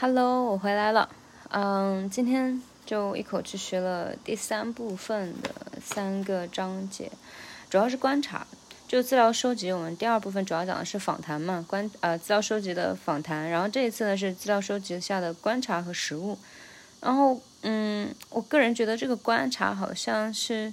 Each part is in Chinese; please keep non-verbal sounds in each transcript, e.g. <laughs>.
Hello，我回来了。嗯，今天就一口气学了第三部分的三个章节，主要是观察。就资料收集，我们第二部分主要讲的是访谈嘛，观呃资料收集的访谈。然后这一次呢是资料收集下的观察和实物。然后嗯，我个人觉得这个观察好像是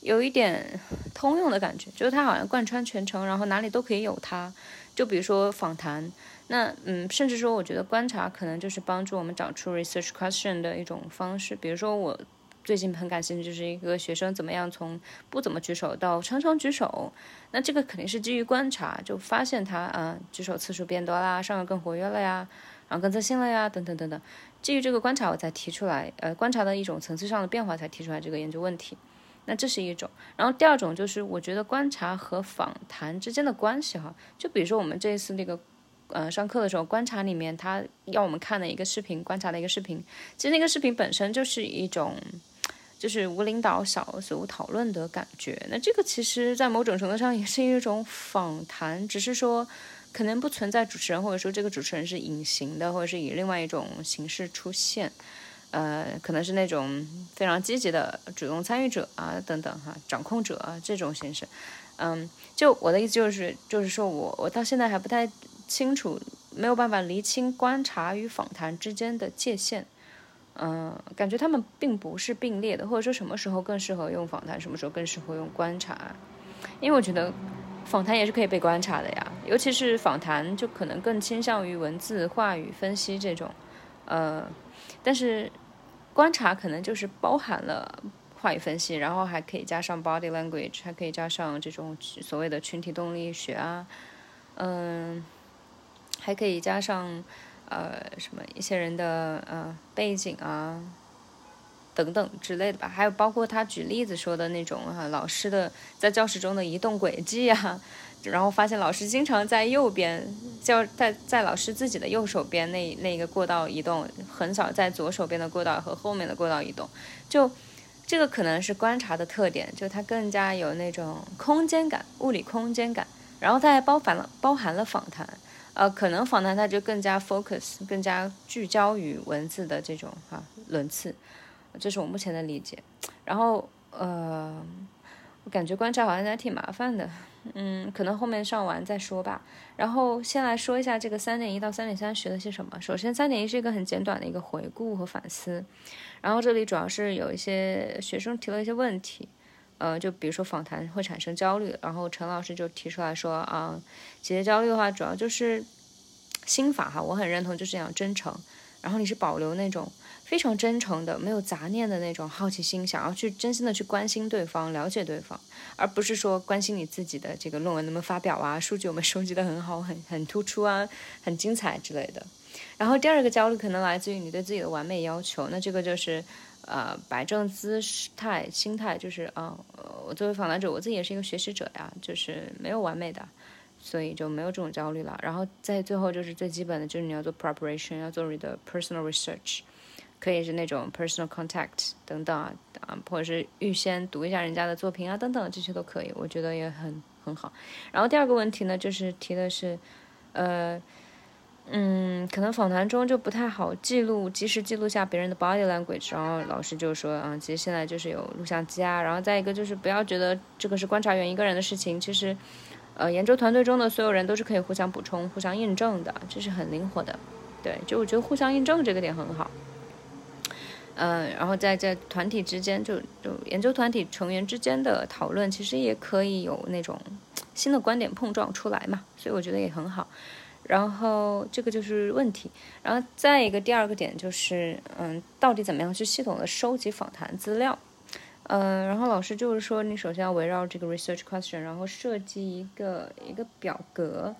有一点通用的感觉，就是它好像贯穿全程，然后哪里都可以有它。就比如说访谈。那嗯，甚至说，我觉得观察可能就是帮助我们找出 research question 的一种方式。比如说，我最近很感兴趣，就是一个学生怎么样从不怎么举手到常常举手。那这个肯定是基于观察，就发现他啊举手次数变多啦，上课更活跃了呀，然后更自信了呀，等等等等。基于这个观察，我才提出来，呃，观察的一种层次上的变化，才提出来这个研究问题。那这是一种。然后第二种就是，我觉得观察和访谈之间的关系哈，就比如说我们这一次那个。呃，上课的时候观察里面，他要我们看的一个视频，观察的一个视频，其实那个视频本身就是一种，就是无领导小组讨论的感觉。那这个其实，在某种程度上也是一种访谈，只是说可能不存在主持人，或者说这个主持人是隐形的，或者是以另外一种形式出现。呃，可能是那种非常积极的主动参与者啊，等等哈，掌控者这种形式。嗯，就我的意思就是，就是说我我到现在还不太。清楚没有办法厘清观察与访谈之间的界限，嗯，感觉他们并不是并列的，或者说什么时候更适合用访谈，什么时候更适合用观察？因为我觉得访谈也是可以被观察的呀，尤其是访谈就可能更倾向于文字、话语分析这种，呃，但是观察可能就是包含了话语分析，然后还可以加上 body language，还可以加上这种所谓的群体动力学啊，嗯。还可以加上，呃，什么一些人的呃背景啊，等等之类的吧。还有包括他举例子说的那种啊，老师的在教室中的移动轨迹啊，<laughs> 然后发现老师经常在右边教在在老师自己的右手边那那个过道移动，很少在左手边的过道和后面的过道移动。就这个可能是观察的特点，就它更加有那种空间感、物理空间感，然后它还包含了包含了访谈。呃，可能访谈它就更加 focus，更加聚焦于文字的这种哈轮次，这是我目前的理解。然后呃，我感觉观察好像还挺麻烦的，嗯，可能后面上完再说吧。然后先来说一下这个三点一到三点三学了些什么。首先，三点一是一个很简短的一个回顾和反思，然后这里主要是有一些学生提了一些问题。呃，就比如说访谈会产生焦虑，然后陈老师就提出来说啊，解决焦虑的话，主要就是心法哈，我很认同，就是要真诚，然后你是保留那种非常真诚的、没有杂念的那种好奇心，想要去真心的去关心对方、了解对方，而不是说关心你自己的这个论文能不能发表啊，数据我们收集的很好、很很突出啊、很精彩之类的。然后第二个焦虑可能来自于你对自己的完美要求，那这个就是。呃，摆正姿态、心态，就是啊，我作为访谈者，我自己也是一个学习者呀，就是没有完美的，所以就没有这种焦虑了。然后在最后就是最基本的，就是你要做 preparation，要做你的 personal research，可以是那种 personal contact 等等啊，啊，或者是预先读一下人家的作品啊，等等，这些都可以，我觉得也很很好。然后第二个问题呢，就是提的是，呃。嗯，可能访谈中就不太好记录，及时记录下别人的 body language。然后老师就说，嗯，其实现在就是有录像机啊。然后再一个就是不要觉得这个是观察员一个人的事情，其实，呃，研究团队中的所有人都是可以互相补充、互相印证的，这是很灵活的。对，就我觉得互相印证这个点很好。嗯，然后在在团体之间，就就研究团体成员之间的讨论，其实也可以有那种新的观点碰撞出来嘛。所以我觉得也很好。然后这个就是问题，然后再一个第二个点就是，嗯，到底怎么样去系统的收集访谈资料？嗯，然后老师就是说，你首先要围绕这个 research question，然后设计一个一个表格，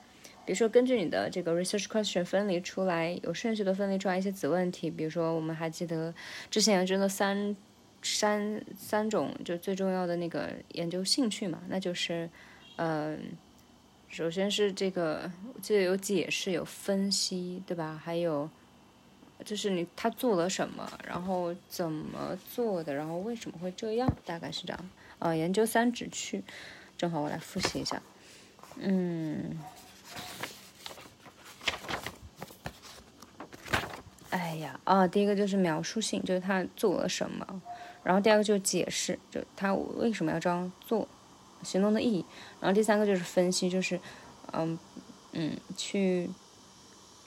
比如说根据你的这个 research question 分离出来，有顺序的分离出来一些子问题，比如说我们还记得之前研究的三三三种就最重要的那个研究兴趣嘛，那就是，嗯。首先是这个，我记得有解释、有分析，对吧？还有就是你他做了什么，然后怎么做的，然后为什么会这样，大概是这样。呃，研究三指去，正好我来复习一下。嗯，哎呀，啊，第一个就是描述性，就是他做了什么，然后第二个就是解释，就他为什么要这样做，行动的意义，然后第三个就是分析，就是，嗯嗯，去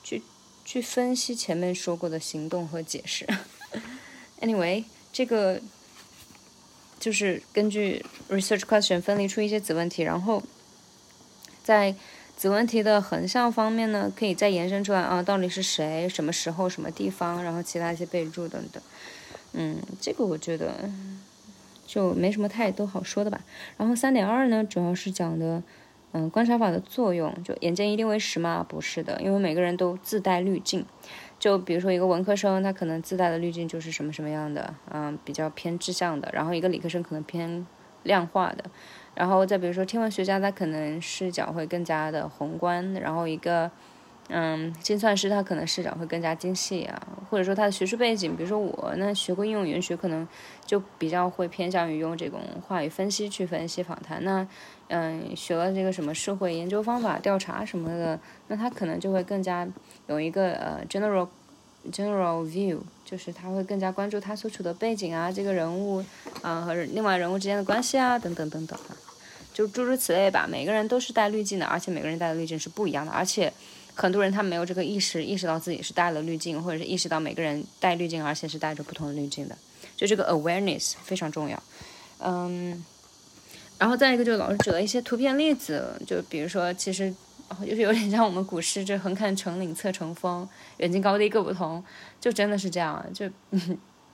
去去分析前面说过的行动和解释。Anyway，这个就是根据 research question 分离出一些子问题，然后在。子问题的横向方面呢，可以再延伸出来啊，到底是谁、什么时候、什么地方，然后其他一些备注等等。嗯，这个我觉得就没什么太多好说的吧。然后三点二呢，主要是讲的嗯观察法的作用，就眼见一定为实吗？不是的，因为每个人都自带滤镜。就比如说一个文科生，他可能自带的滤镜就是什么什么样的，嗯，比较偏志向的，然后一个理科生可能偏量化的。然后再比如说天文学家，他可能视角会更加的宏观，然后一个，嗯，精算师他可能视角会更加精细啊，或者说他的学术背景，比如说我那学过应用语言学，可能就比较会偏向于用这种话语分析去分析访谈。那，嗯，学了这个什么社会研究方法调查什么的，那他可能就会更加有一个呃 general general view。就是他会更加关注他所处的背景啊，这个人物，啊和另外人物之间的关系啊，等等等等，就诸如此类吧。每个人都是带滤镜的，而且每个人带的滤镜是不一样的。而且很多人他没有这个意识，意识到自己是带了滤镜，或者是意识到每个人带滤镜，而且是带着不同的滤镜的。就这个 awareness 非常重要。嗯，然后再一个就是老师举了一些图片例子，就比如说其实。就是有点像我们古诗，这横看成岭侧成峰，远近高低各不同，就真的是这样。就 <laughs>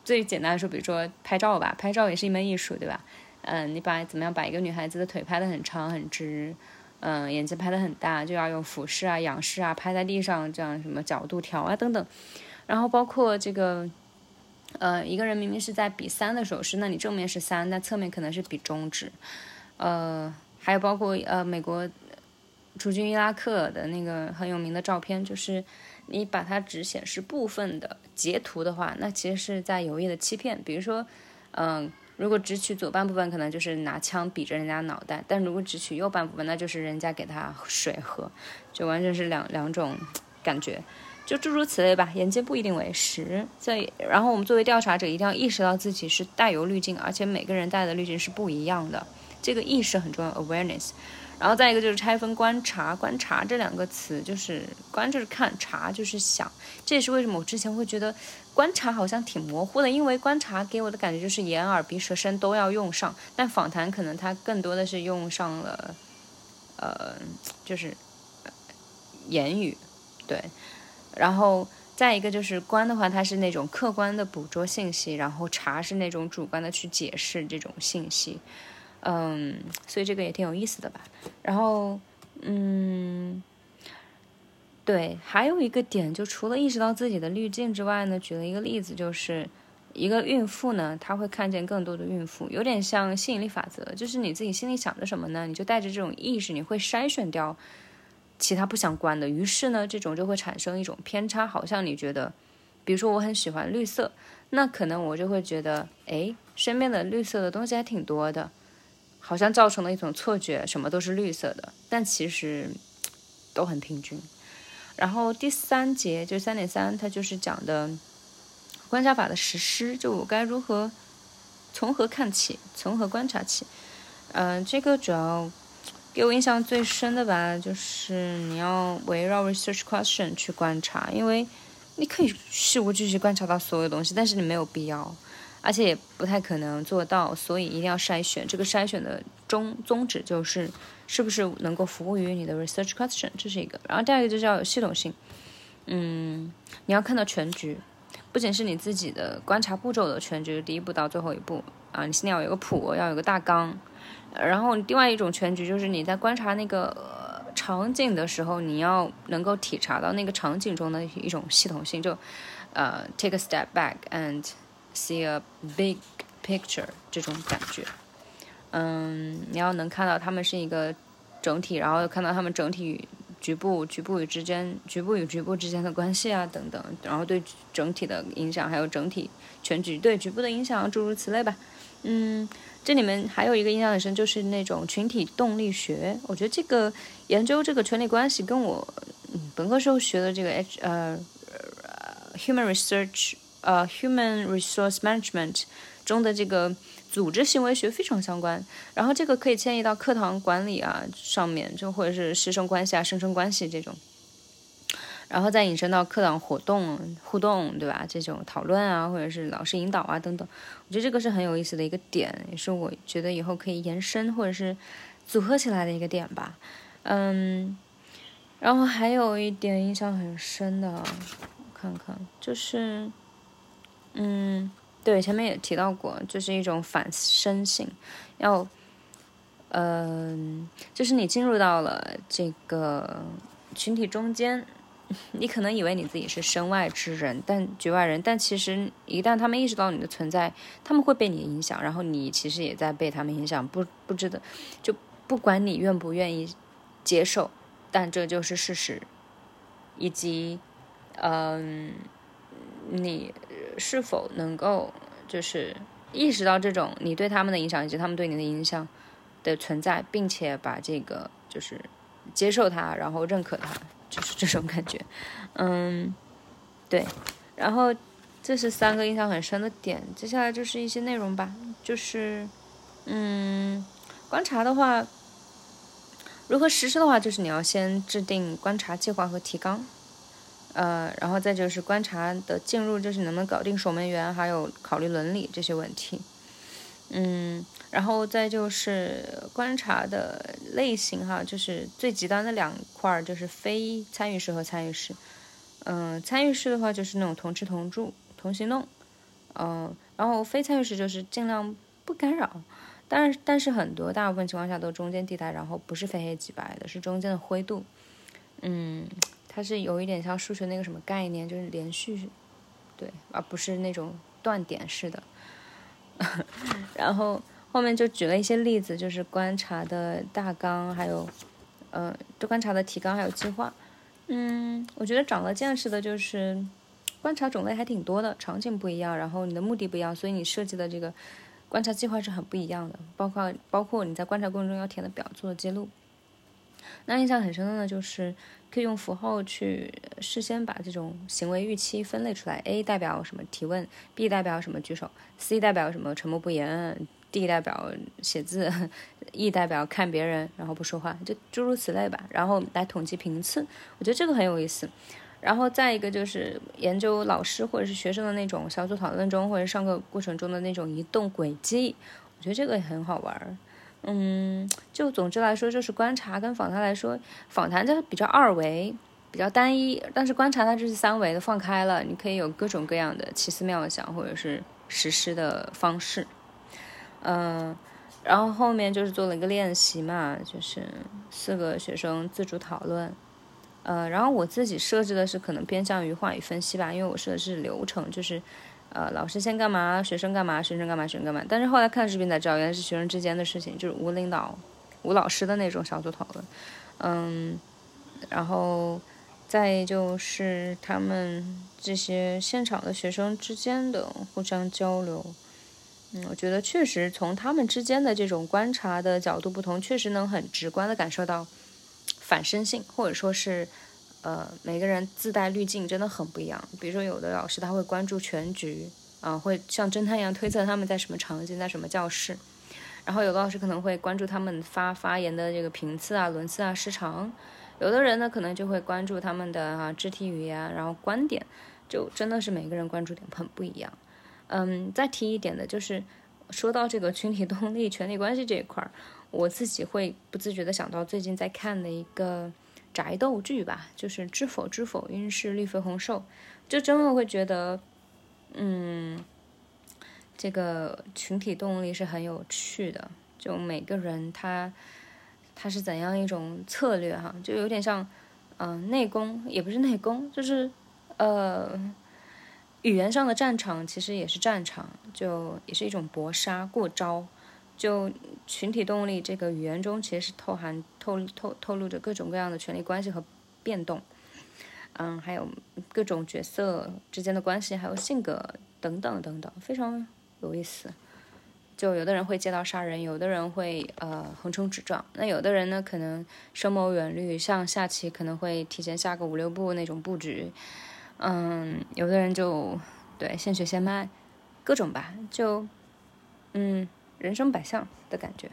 最简单的说，比如说拍照吧，拍照也是一门艺术，对吧？嗯，你把怎么样把一个女孩子的腿拍得很长很直，嗯，眼睛拍得很大，就要用俯视啊、仰视啊，拍在地上这样什么角度调啊等等。然后包括这个，呃，一个人明明是在比三的手势，那你正面是三，那侧面可能是比中指。呃，还有包括呃美国。驻军伊拉克的那个很有名的照片，就是你把它只显示部分的截图的话，那其实是在有意的欺骗。比如说，嗯，如果只取左半部分，可能就是拿枪比着人家脑袋；但如果只取右半部分，那就是人家给他水喝，就完全是两两种感觉。就诸如此类吧，眼见不一定为实。所以然后我们作为调查者，一定要意识到自己是带有滤镜，而且每个人带的滤镜是不一样的，这个意识很重要，awareness。然后再一个就是拆分观察，观察这两个词就是观就是看，察就是想，这也是为什么我之前会觉得观察好像挺模糊的，因为观察给我的感觉就是眼耳鼻舌身都要用上，但访谈可能它更多的是用上了，呃，就是言语，对，然后再一个就是观的话，它是那种客观的捕捉信息，然后察是那种主观的去解释这种信息。嗯，所以这个也挺有意思的吧。然后，嗯，对，还有一个点，就除了意识到自己的滤镜之外呢，举了一个例子，就是一个孕妇呢，她会看见更多的孕妇，有点像吸引力法则，就是你自己心里想着什么呢，你就带着这种意识，你会筛选掉其他不相关的，于是呢，这种就会产生一种偏差，好像你觉得，比如说我很喜欢绿色，那可能我就会觉得，哎，身边的绿色的东西还挺多的。好像造成了一种错觉，什么都是绿色的，但其实都很平均。然后第三节就三点三，它就是讲的观察法的实施，就我该如何从何看起，从何观察起。嗯，这个主要给我印象最深的吧，就是你要围绕 research question 去观察，因为你可以事无巨细观察到所有东西，但是你没有必要。而且也不太可能做到，所以一定要筛选。这个筛选的宗宗旨就是，是不是能够服务于你的 research question，这是一个。然后第二个就是要有系统性，嗯，你要看到全局，不仅是你自己的观察步骤的全局，第一步到最后一步啊，你心里要有个谱，要有个大纲。然后另外一种全局就是你在观察那个场景的时候，你要能够体察到那个场景中的一种系统性，就呃 take a step back and See a big picture 这种感觉，嗯，你要能看到他们是一个整体，然后又看到他们整体与局部、局部与之间、局部与局部之间的关系啊等等，然后对整体的影响，还有整体全局对局部的影响，诸如此类吧。嗯，这里面还有一个印象很深，就是那种群体动力学。我觉得这个研究这个权力关系，跟我嗯本科时候学的这个 H 呃。human research 呃 human resource management 中的这个组织行为学非常相关。然后这个可以迁移到课堂管理啊上面，就或者是师生关系啊、生生关系这种。然后再引申到课堂活动互动，对吧？这种讨论啊，或者是老师引导啊等等，我觉得这个是很有意思的一个点，也是我觉得以后可以延伸或者是组合起来的一个点吧。嗯，然后还有一点印象很深的，我看看就是，嗯，对，前面也提到过，就是一种反身性，要，嗯，就是你进入到了这个群体中间。<laughs> 你可能以为你自己是身外之人，但局外人，但其实一旦他们意识到你的存在，他们会被你影响，然后你其实也在被他们影响，不不知道，就不管你愿不愿意接受，但这就是事实，以及，嗯，你是否能够就是意识到这种你对他们的影响以及他们对你的影响的存在，并且把这个就是接受它，然后认可它。就是这种感觉，嗯，对，然后这是三个印象很深的点，接下来就是一些内容吧，就是，嗯，观察的话，如何实施的话，就是你要先制定观察计划和提纲，呃，然后再就是观察的进入，就是能不能搞定守门员，还有考虑伦理这些问题，嗯。然后再就是观察的类型哈，就是最极端的两块，就是非参与式和参与式。嗯，参与式的话就是那种同吃同住同行动，嗯，然后非参与式就是尽量不干扰。但是但是很多大部分情况下都中间地带，然后不是非黑即白的，是中间的灰度。嗯，它是有一点像数学那个什么概念，就是连续，对，而不是那种断点式的。<laughs> 然后。后面就举了一些例子，就是观察的大纲，还有，呃，对观察的提纲还有计划。嗯，我觉得长了见识的就是观察种类还挺多的，场景不一样，然后你的目的不一样，所以你设计的这个观察计划是很不一样的。包括包括你在观察过程中要填的表做的记录。那印象很深的呢，就是可以用符号去事先把这种行为预期分类出来，A 代表什么提问，B 代表什么举手，C 代表什么沉默不言。D 代表写字，E 代表看别人，然后不说话，就诸如此类吧。然后来统计频次，我觉得这个很有意思。然后再一个就是研究老师或者是学生的那种小组讨论中或者上课过程中的那种移动轨迹，我觉得这个也很好玩。嗯，就总之来说，就是观察跟访谈来说，访谈就比较二维，比较单一，但是观察它就是三维的，放开了，你可以有各种各样的奇思妙想或者是实施的方式。嗯，然后后面就是做了一个练习嘛，就是四个学生自主讨论。呃，然后我自己设置的是可能偏向于话语分析吧，因为我设的是流程，就是呃老师先干嘛，学生干嘛，学生干嘛，学生干嘛。但是后来看视频才知道，原来是学生之间的事情，就是无领导、无老师的那种小组讨论。嗯，然后再就是他们这些现场的学生之间的互相交流。嗯，我觉得确实从他们之间的这种观察的角度不同，确实能很直观的感受到反身性，或者说是，呃，每个人自带滤镜真的很不一样。比如说，有的老师他会关注全局，啊，会像侦探一样推测他们在什么场景，在什么教室；然后有的老师可能会关注他们发发言的这个频次啊、轮次啊、时长；有的人呢，可能就会关注他们的啊肢体语言，然后观点，就真的是每个人关注点很不一样。嗯，再提一点的就是，说到这个群体动力、权力关系这一块儿，我自己会不自觉的想到最近在看的一个宅斗剧吧，就是《知否知否，应是绿肥红瘦》，就真的会觉得，嗯，这个群体动力是很有趣的，就每个人他他是怎样一种策略哈，就有点像，嗯，内功也不是内功，就是呃。语言上的战场其实也是战场，就也是一种搏杀过招。就群体动力这个语言中，其实是透含透透透露着各种各样的权力关系和变动。嗯，还有各种角色之间的关系，还有性格等等等等，非常有意思。就有的人会借刀杀人，有的人会呃横冲直撞，那有的人呢可能深谋远虑，像下棋可能会提前下个五六步那种布局。嗯，有的人就对现学现卖，各种吧，就嗯，人生百相的感觉。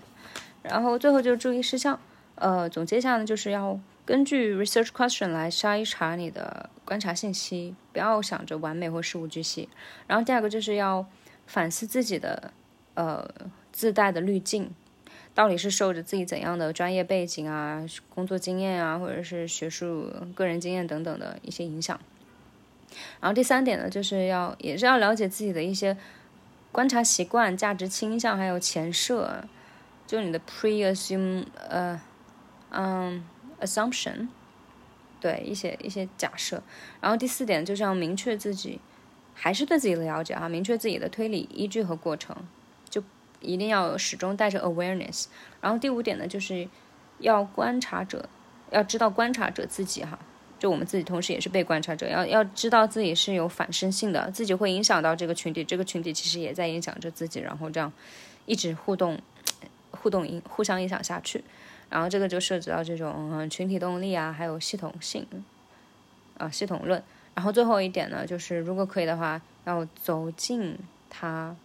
然后最后就是注意事项，呃，总结一下呢，就是要根据 research question 来筛查你的观察信息，不要想着完美或事无巨细。然后第二个就是要反思自己的呃自带的滤镜。到底是受着自己怎样的专业背景啊、工作经验啊，或者是学术、个人经验等等的一些影响。然后第三点呢，就是要也是要了解自己的一些观察习惯、价值倾向，还有前设，就你的 pre-assume 呃嗯 assumption，对一些一些假设。然后第四点就是要明确自己，还是对自己的了解啊，明确自己的推理依据和过程。就一定要始终带着 awareness，然后第五点呢，就是要观察者要知道观察者自己哈，就我们自己同时也是被观察者，要要知道自己是有反身性的，自己会影响到这个群体，这个群体其实也在影响着自己，然后这样一直互动互动影互相影响下去，然后这个就涉及到这种嗯群体动力啊，还有系统性啊系统论，然后最后一点呢，就是如果可以的话，要走进他。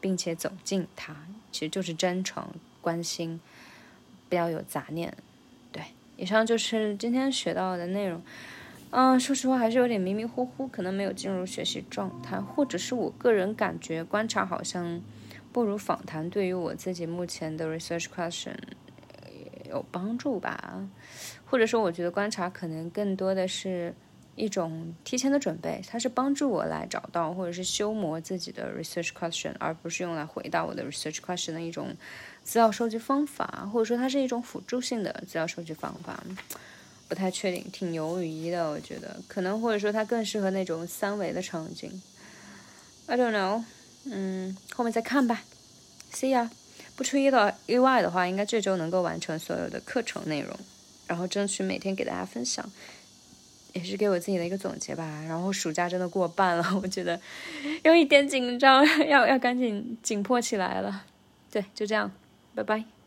并且走近他，其实就是真诚关心，不要有杂念。以上就是今天学到的内容。嗯，说实话还是有点迷迷糊糊，可能没有进入学习状态，或者是我个人感觉观察好像不如访谈对于我自己目前的 research question 有帮助吧，或者说我觉得观察可能更多的是。一种提前的准备，它是帮助我来找到或者是修磨自己的 research question，而不是用来回答我的 research question 的一种资料收集方法，或者说它是一种辅助性的资料收集方法，不太确定，挺犹豫的，我觉得可能或者说它更适合那种三维的场景，I don't know，嗯，后面再看吧，See ya，不出意料意外的话，应该这周能够完成所有的课程内容，然后争取每天给大家分享。也是给我自己的一个总结吧。然后暑假真的过半了，<laughs> 我觉得有一点紧张，要要赶紧紧迫起来了。对，就这样，拜拜。